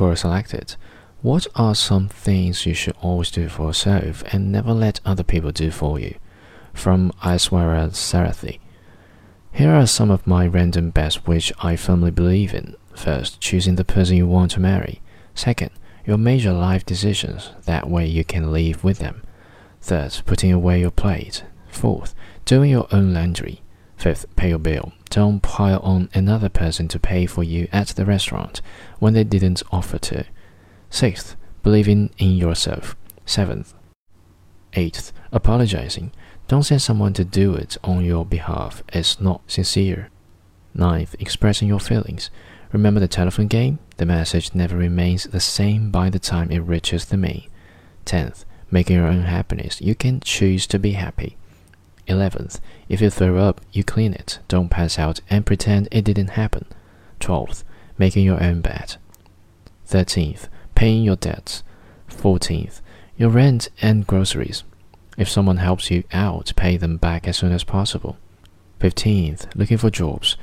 Score selected. What are some things you should always do for yourself and never let other people do for you? From Aiyswarya Sarathy. Here are some of my random bets which I firmly believe in. First, choosing the person you want to marry. Second, your major life decisions. That way you can live with them. Third, putting away your plate. Fourth, doing your own laundry. Fifth, pay your bill. Don't pile on another person to pay for you at the restaurant when they didn't offer to. Sixth, believing in yourself. Seventh, eighth, apologizing. Don't send someone to do it on your behalf. It's not sincere. Ninth, expressing your feelings. Remember the telephone game? The message never remains the same by the time it reaches the main. Tenth, making your own happiness. You can choose to be happy. 11th, if you throw up, you clean it. Don't pass out and pretend it didn't happen. 12th, making your own bed. 13th, paying your debts. 14th, your rent and groceries. If someone helps you out, pay them back as soon as possible. 15th, looking for jobs.